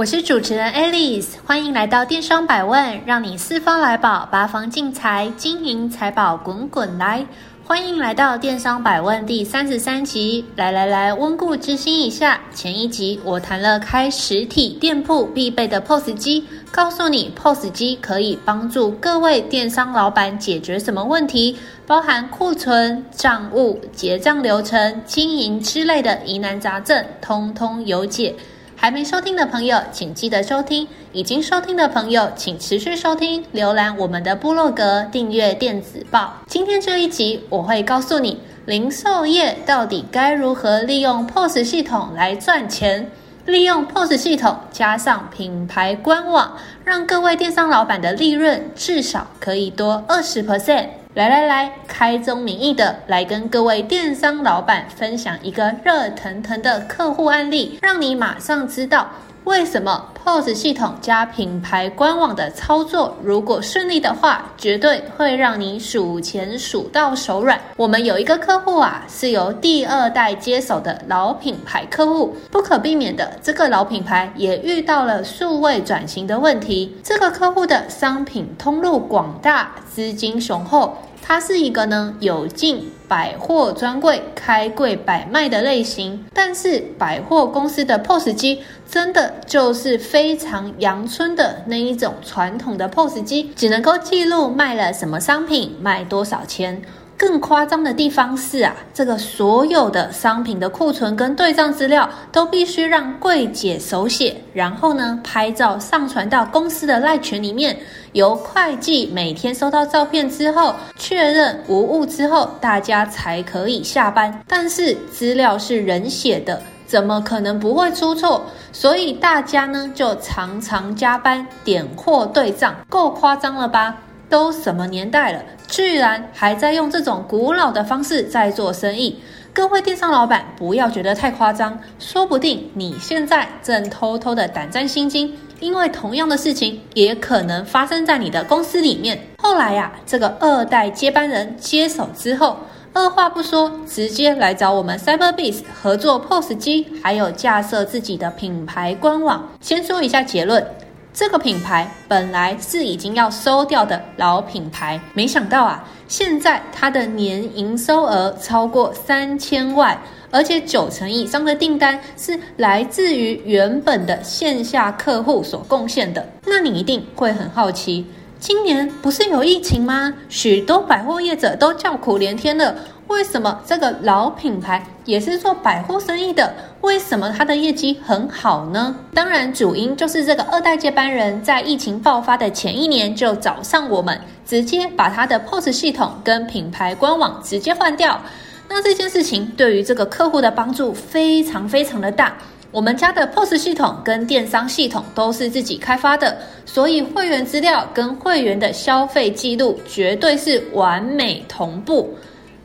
我是主持人 Alice，欢迎来到电商百问，让你四方来宝，八方进财，金银财宝滚滚来。欢迎来到电商百问第三十三集。来来来，温故知新一下。前一集我谈了开实体店铺必备的 POS 机，告诉你 POS 机可以帮助各位电商老板解决什么问题，包含库存、账务、结账流程、经营之类的疑难杂症，通通有解。还没收听的朋友，请记得收听；已经收听的朋友，请持续收听。浏览我们的部落格，订阅电子报。今天这一集，我会告诉你，零售业到底该如何利用 POS 系统来赚钱。利用 POS 系统加上品牌官网，让各位电商老板的利润至少可以多二十 percent。来来来，开宗明义的来跟各位电商老板分享一个热腾腾的客户案例，让你马上知道为什么 POS 系统加品牌官网的操作，如果顺利的话，绝对会让你数钱数到手软。我们有一个客户啊，是由第二代接手的老品牌客户，不可避免的，这个老品牌也遇到了数位转型的问题。这个客户的商品通路广大，资金雄厚。它是一个呢有进百货专柜开柜摆卖的类型，但是百货公司的 POS 机真的就是非常阳春的那一种传统的 POS 机，只能够记录卖了什么商品，卖多少钱。更夸张的地方是啊，这个所有的商品的库存跟对账资料都必须让柜姐手写，然后呢拍照上传到公司的赖群里面，由会计每天收到照片之后确认无误之后，大家才可以下班。但是资料是人写的，怎么可能不会出错？所以大家呢就常常加班点货对账，够夸张了吧？都什么年代了，居然还在用这种古老的方式在做生意？各位电商老板，不要觉得太夸张，说不定你现在正偷偷的胆战心惊，因为同样的事情也可能发生在你的公司里面。后来呀、这个二代接班人接手之后，二话不说，直接来找我们 Cyberbiz 合作 POS 机，还有架设自己的品牌官网。先说一下结论。这个品牌本来是已经要收掉的老品牌，没想到啊，现在它的年营收额超过三千万，而且九成以上的订单是来自于原本的线下客户所贡献的。那你一定会很好奇，今年不是有疫情吗？许多百货业者都叫苦连天了。为什么这个老品牌也是做百货生意的，为什么它的业绩很好呢？当然，主因就是这个二代接班人在疫情爆发的前一年就找上我们，直接把他的 POS 系统跟品牌官网直接换掉。那这件事情对于这个客户的帮助非常非常的大。我们家的 POS 系统跟电商系统都是自己开发的，所以会员资料跟会员的消费记录绝对是完美同步。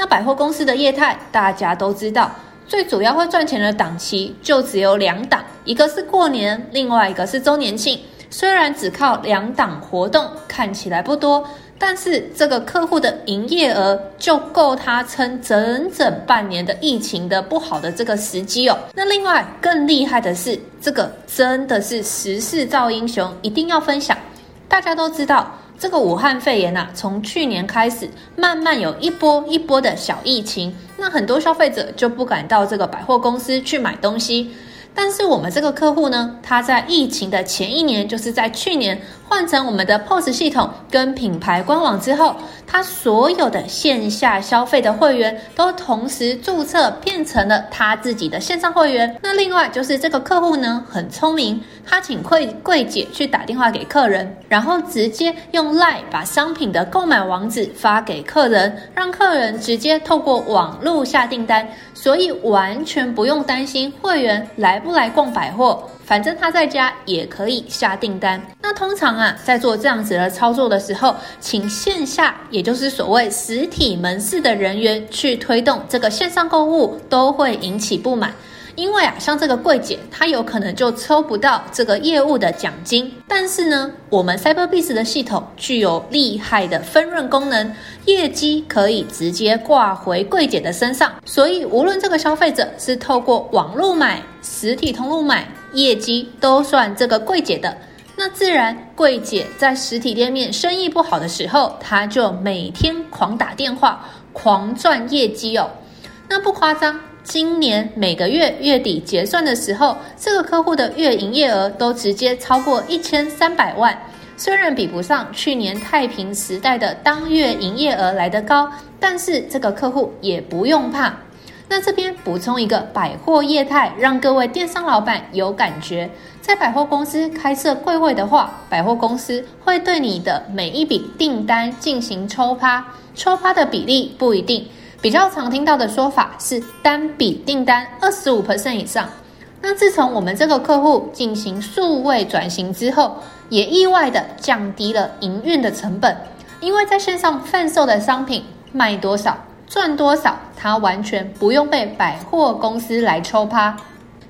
那百货公司的业态，大家都知道，最主要会赚钱的档期就只有两档，一个是过年，另外一个是周年庆。虽然只靠两档活动看起来不多，但是这个客户的营业额就够他撑整整半年的疫情的不好的这个时机哦。那另外更厉害的是，这个真的是时势造英雄，一定要分享。大家都知道。这个武汉肺炎呐、啊，从去年开始，慢慢有一波一波的小疫情，那很多消费者就不敢到这个百货公司去买东西。但是我们这个客户呢，他在疫情的前一年，就是在去年换成我们的 POS 系统跟品牌官网之后，他所有的线下消费的会员都同时注册变成了他自己的线上会员。那另外就是这个客户呢，很聪明，他请柜柜姐去打电话给客人，然后直接用 LINE 把商品的购买网址发给客人，让客人直接透过网络下订单，所以完全不用担心会员来不来逛百货。反正他在家也可以下订单。那通常啊，在做这样子的操作的时候，请线下，也就是所谓实体门市的人员去推动这个线上购物，都会引起不满。因为啊，像这个柜姐，她有可能就抽不到这个业务的奖金。但是呢，我们 Cyberbiz 的系统具有厉害的分润功能，业绩可以直接挂回柜姐的身上。所以，无论这个消费者是透过网络买、实体通路买，业绩都算这个柜姐的。那自然，柜姐在实体店面生意不好的时候，她就每天狂打电话，狂赚业绩哦。那不夸张。今年每个月月底结算的时候，这个客户的月营业额都直接超过一千三百万。虽然比不上去年太平时代的当月营业额来得高，但是这个客户也不用怕。那这边补充一个百货业态，让各位电商老板有感觉。在百货公司开设柜位的话，百货公司会对你的每一笔订单进行抽趴，抽趴的比例不一定。比较常听到的说法是单笔订单二十五 percent 以上。那自从我们这个客户进行数位转型之后，也意外的降低了营运的成本，因为在线上贩售的商品卖多少赚多少，他完全不用被百货公司来抽趴。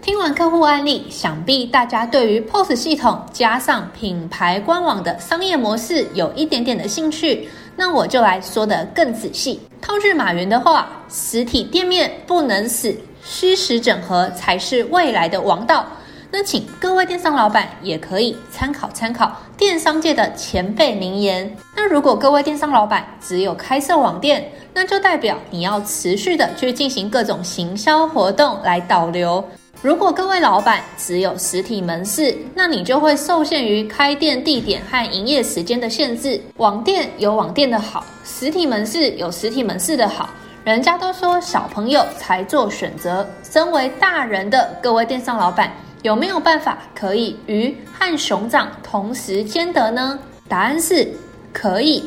听完客户案例，想必大家对于 POS 系统加上品牌官网的商业模式有一点点的兴趣。那我就来说得更仔细。套句马云的话，实体店面不能死，虚实整合才是未来的王道。那请各位电商老板也可以参考参考电商界的前辈名言。那如果各位电商老板只有开设网店，那就代表你要持续的去进行各种行销活动来导流。如果各位老板只有实体门市，那你就会受限于开店地点和营业时间的限制。网店有网店的好，实体门市有实体门市的好。人家都说小朋友才做选择，身为大人的各位电商老板，有没有办法可以鱼和熊掌同时兼得呢？答案是可以。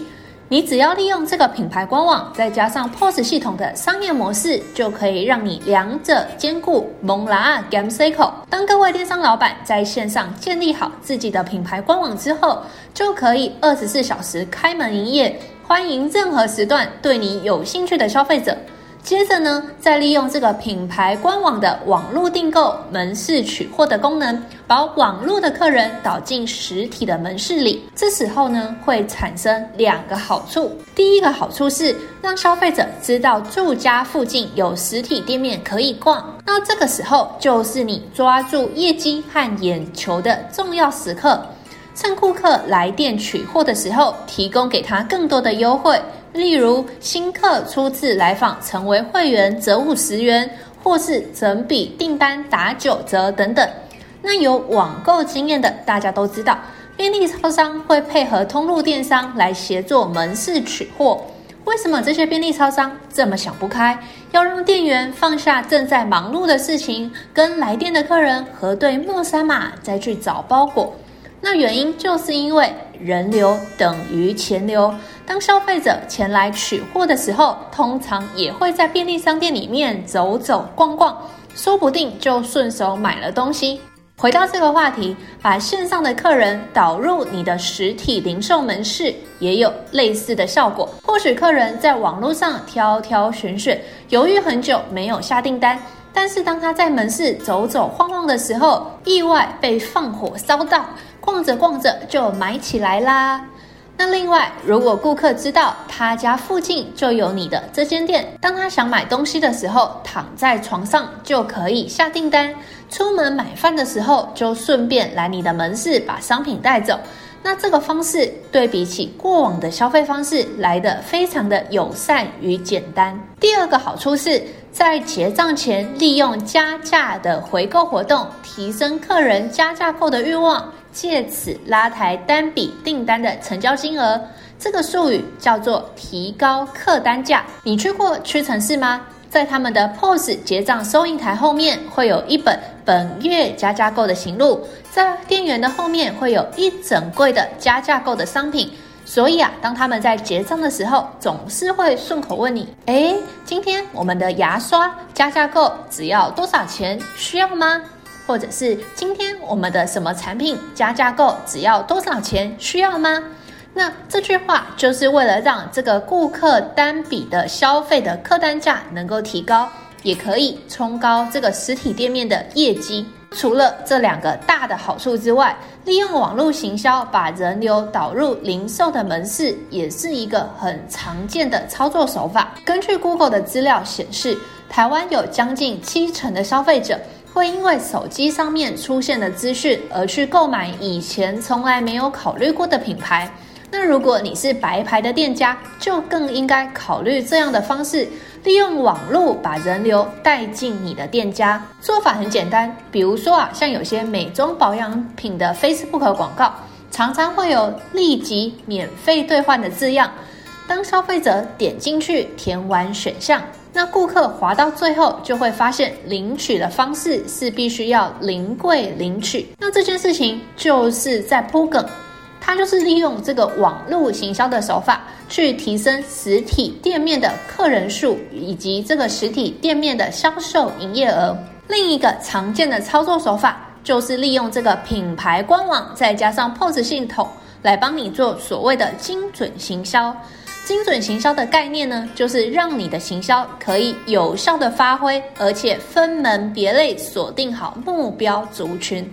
你只要利用这个品牌官网，再加上 POS 系统的商业模式，就可以让你两者兼顾。蒙拉 Game Cycle，当各位电商老板在线上建立好自己的品牌官网之后，就可以二十四小时开门营业，欢迎任何时段对你有兴趣的消费者。接着呢，再利用这个品牌官网的网络订购、门市取货的功能，把网络的客人导进实体的门市里。这时候呢，会产生两个好处。第一个好处是让消费者知道住家附近有实体店面可以逛。那这个时候就是你抓住业绩和眼球的重要时刻，趁顾客来店取货的时候，提供给他更多的优惠。例如，新客初次来访成为会员折五十元，或是整笔订单打九折等等。那有网购经验的大家都知道，便利超商会配合通路电商来协作门市取货。为什么这些便利超商这么想不开，要让店员放下正在忙碌的事情，跟来电的客人核对末三码，再去找包裹？那原因就是因为人流等于钱流。当消费者前来取货的时候，通常也会在便利商店里面走走逛逛，说不定就顺手买了东西。回到这个话题，把线上的客人导入你的实体零售门市，也有类似的效果。或许客人在网络上挑挑选选，犹豫很久没有下订单。但是当他在门市走走晃晃的时候，意外被放火烧到，逛着逛着就买起来啦。那另外，如果顾客知道他家附近就有你的这间店，当他想买东西的时候，躺在床上就可以下订单；出门买饭的时候，就顺便来你的门市把商品带走。那这个方式对比起过往的消费方式来得非常的友善与简单。第二个好处是在结账前利用加价的回购活动，提升客人加价购的欲望，借此拉抬单笔订单的成交金额。这个术语叫做提高客单价。你去过屈臣氏吗？在他们的 POS 结账收银台后面会有一本本月加价购的行录，在店员的后面会有一整柜的加价购的商品。所以啊，当他们在结账的时候，总是会顺口问你：“诶，今天我们的牙刷加价购只要多少钱？需要吗？”或者是今天我们的什么产品加价购只要多少钱？需要吗？那这句话就是为了让这个顾客单笔的消费的客单价能够提高，也可以冲高这个实体店面的业绩。除了这两个大的好处之外，利用网络行销把人流导入零售的门市，也是一个很常见的操作手法。根据 Google 的资料显示，台湾有将近七成的消费者会因为手机上面出现的资讯而去购买以前从来没有考虑过的品牌。那如果你是白牌的店家，就更应该考虑这样的方式，利用网络把人流带进你的店家。做法很简单，比如说啊，像有些美妆保养品的 Facebook 广告，常常会有立即免费兑换的字样。当消费者点进去填完选项，那顾客滑到最后就会发现领取的方式是必须要临柜领取。那这件事情就是在铺梗。它就是利用这个网络行销的手法，去提升实体店面的客人数以及这个实体店面的销售营业额。另一个常见的操作手法，就是利用这个品牌官网再加上 POS 系统来帮你做所谓的精准行销。精准行销的概念呢，就是让你的行销可以有效的发挥，而且分门别类锁定好目标族群。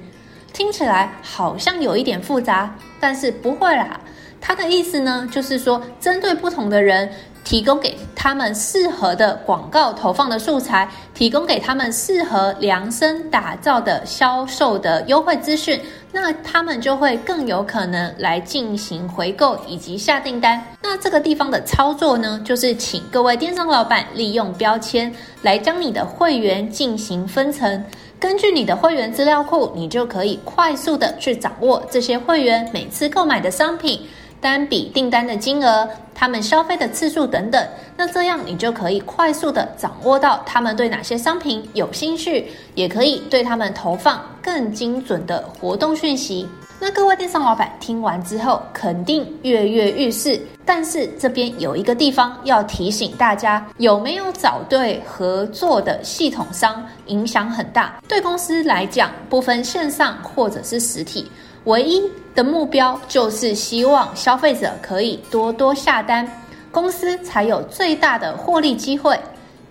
听起来好像有一点复杂，但是不会啦。它的意思呢，就是说针对不同的人，提供给他们适合的广告投放的素材，提供给他们适合量身打造的销售的优惠资讯，那他们就会更有可能来进行回购以及下订单。那这个地方的操作呢，就是请各位电商老板利用标签来将你的会员进行分层。根据你的会员资料库，你就可以快速的去掌握这些会员每次购买的商品、单笔订单的金额、他们消费的次数等等。那这样你就可以快速的掌握到他们对哪些商品有兴趣，也可以对他们投放更精准的活动讯息。那各位电商老板听完之后，肯定跃跃欲试。但是这边有一个地方要提醒大家，有没有找对合作的系统商，影响很大。对公司来讲，不分线上或者是实体，唯一的目标就是希望消费者可以多多下单，公司才有最大的获利机会。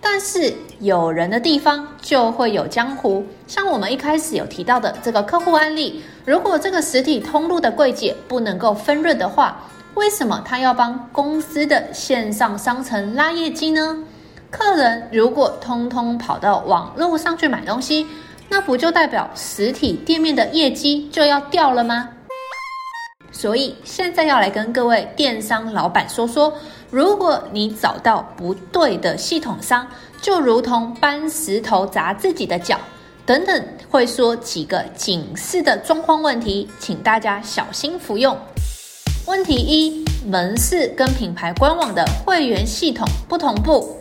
但是有人的地方就会有江湖，像我们一开始有提到的这个客户案例，如果这个实体通路的柜姐不能够分润的话，为什么他要帮公司的线上商城拉业绩呢？客人如果通通跑到网络上去买东西，那不就代表实体店面的业绩就要掉了吗？所以现在要来跟各位电商老板说说。如果你找到不对的系统商，就如同搬石头砸自己的脚，等等，会说几个警示的状况问题，请大家小心服用。问题一：门市跟品牌官网的会员系统不同步。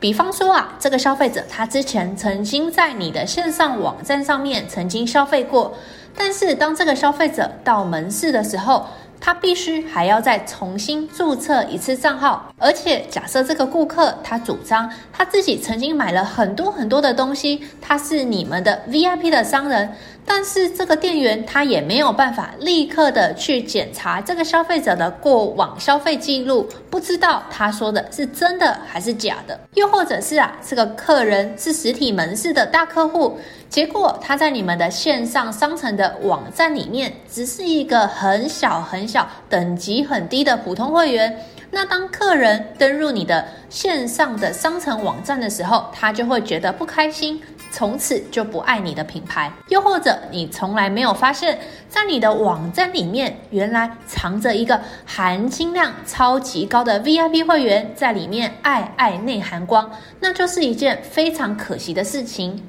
比方说啊，这个消费者他之前曾经在你的线上网站上面曾经消费过，但是当这个消费者到门市的时候，他必须还要再重新注册一次账号，而且假设这个顾客他主张他自己曾经买了很多很多的东西，他是你们的 VIP 的商人，但是这个店员他也没有办法立刻的去检查这个消费者的过往消费记录，不知道他说的是真的还是假的，又或者是啊，这个客人是实体门市的大客户。结果他在你们的线上商城的网站里面，只是一个很小很小、等级很低的普通会员。那当客人登入你的线上的商城网站的时候，他就会觉得不开心，从此就不爱你的品牌。又或者你从来没有发现，在你的网站里面原来藏着一个含金量超级高的 VIP 会员，在里面爱爱内含光，那就是一件非常可惜的事情。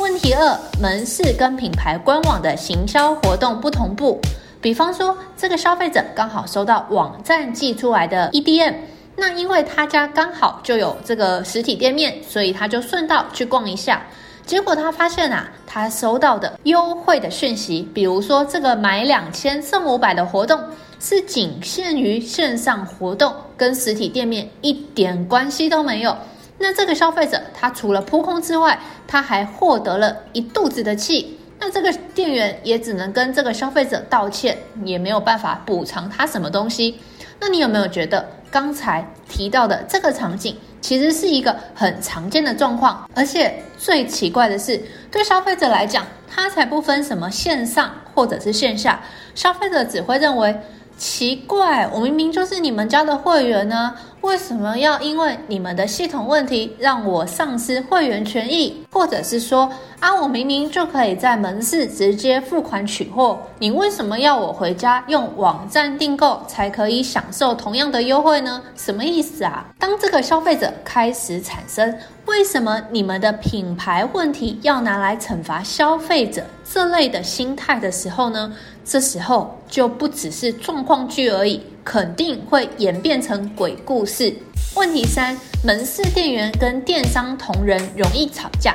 问题二：门市跟品牌官网的行销活动不同步。比方说，这个消费者刚好收到网站寄出来的 EDM，那因为他家刚好就有这个实体店面，所以他就顺道去逛一下。结果他发现啊，他收到的优惠的讯息，比如说这个买两千送五百的活动，是仅限于线上活动，跟实体店面一点关系都没有。那这个消费者，他除了扑空之外，他还获得了一肚子的气，那这个店员也只能跟这个消费者道歉，也没有办法补偿他什么东西。那你有没有觉得刚才提到的这个场景，其实是一个很常见的状况？而且最奇怪的是，对消费者来讲，他才不分什么线上或者是线下，消费者只会认为。奇怪，我明明就是你们家的会员呢，为什么要因为你们的系统问题让我丧失会员权益？或者是说，啊，我明明就可以在门市直接付款取货，你为什么要我回家用网站订购才可以享受同样的优惠呢？什么意思啊？当这个消费者开始产生为什么你们的品牌问题要拿来惩罚消费者这类的心态的时候呢？这时候就不只是状况剧而已，肯定会演变成鬼故事。问题三：门市店员跟电商同仁容易吵架，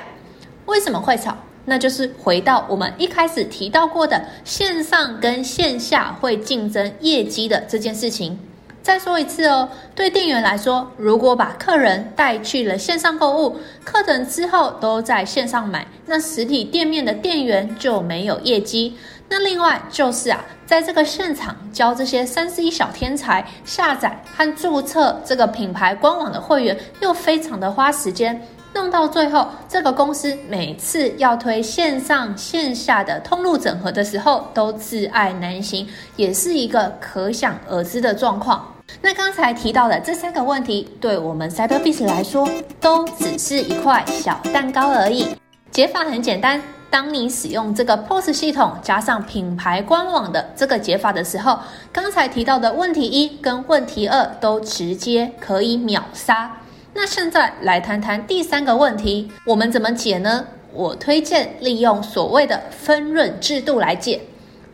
为什么会吵？那就是回到我们一开始提到过的线上跟线下会竞争业绩的这件事情。再说一次哦，对店员来说，如果把客人带去了线上购物，客人之后都在线上买，那实体店面的店员就没有业绩。那另外就是啊，在这个现场教这些 3C 小天才下载和注册这个品牌官网的会员，又非常的花时间，弄到最后，这个公司每次要推线上线下的通路整合的时候，都自爱难行，也是一个可想而知的状况。那刚才提到的这三个问题，对我们 Cyberbiz 来说，都只是一块小蛋糕而已。解法很简单。当你使用这个 POS 系统加上品牌官网的这个解法的时候，刚才提到的问题一跟问题二都直接可以秒杀。那现在来谈谈第三个问题，我们怎么解呢？我推荐利用所谓的分润制度来解。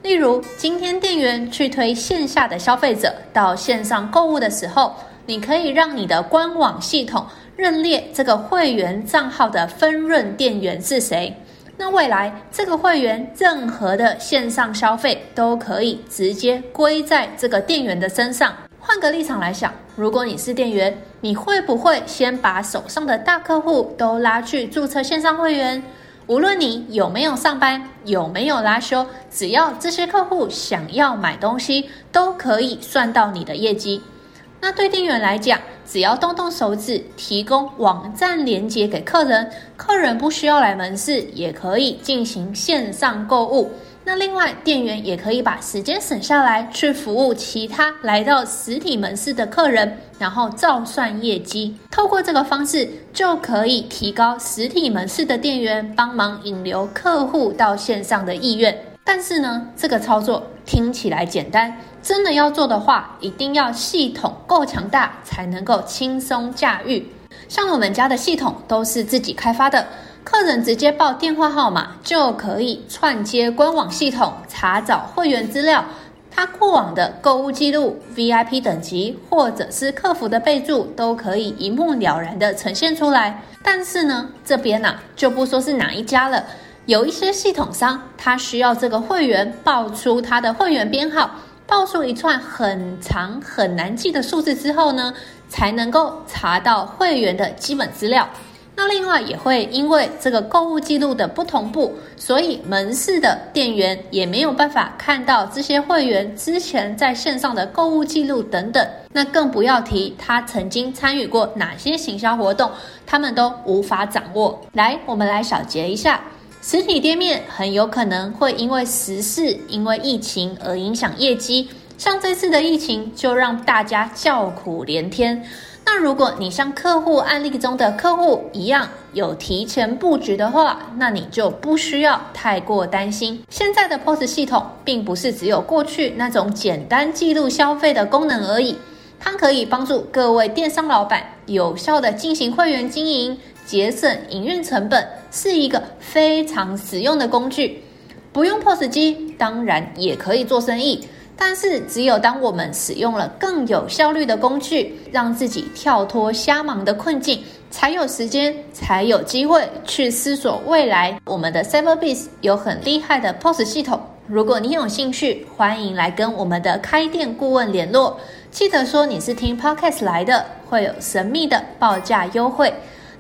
例如，今天店员去推线下的消费者到线上购物的时候，你可以让你的官网系统认列这个会员账号的分润店员是谁。那未来这个会员任何的线上消费都可以直接归在这个店员的身上。换个立场来想，如果你是店员，你会不会先把手上的大客户都拉去注册线上会员？无论你有没有上班，有没有拉休，只要这些客户想要买东西，都可以算到你的业绩。那对店员来讲，只要动动手指，提供网站连接给客人，客人不需要来门市，也可以进行线上购物。那另外，店员也可以把时间省下来，去服务其他来到实体门市的客人，然后照算业绩。透过这个方式，就可以提高实体门市的店员帮忙引流客户到线上的意愿。但是呢，这个操作听起来简单，真的要做的话，一定要系统够强大，才能够轻松驾驭。像我们家的系统都是自己开发的，客人直接报电话号码就可以串接官网系统，查找会员资料，他过往的购物记录、VIP 等级或者是客服的备注，都可以一目了然的呈现出来。但是呢，这边呢、就不说是哪一家了。有一些系统商，他需要这个会员报出他的会员编号，报出一串很长很难记的数字之后呢，才能够查到会员的基本资料。那另外也会因为这个购物记录的不同步，所以门市的店员也没有办法看到这些会员之前在线上的购物记录等等。那更不要提他曾经参与过哪些行销活动，他们都无法掌握。来，我们来小结一下。实体店面很有可能会因为时事、因为疫情而影响业绩，像这次的疫情就让大家叫苦连天。那如果你像客户案例中的客户一样有提前布局的话，那你就不需要太过担心。现在的 POS 系统并不是只有过去那种简单记录消费的功能而已，它可以帮助各位电商老板有效地进行会员经营。节省营运成本是一个非常实用的工具，不用 POS 机当然也可以做生意，但是只有当我们使用了更有效率的工具，让自己跳脱瞎忙的困境，才有时间，才有机会去思索未来。我们的 Cyberbis 有很厉害的 POS 系统，如果你有兴趣，欢迎来跟我们的开店顾问联络，记得说你是听 Podcast 来的，会有神秘的报价优惠。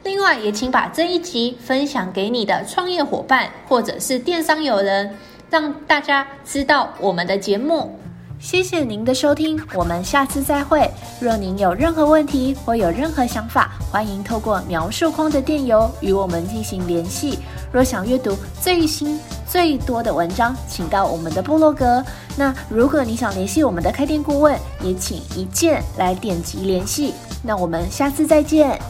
另外，也请把这一集分享给你的创业伙伴或者是电商友人，让大家知道我们的节目。谢谢您的收听，我们下次再会。若您有任何问题或有任何想法，欢迎透过描述框的电邮与我们进行联系。若想阅读最新最多的文章，请到我们的部落格。那如果你想联系我们的开店顾问，也请一键来点击联系。那我们下次再见。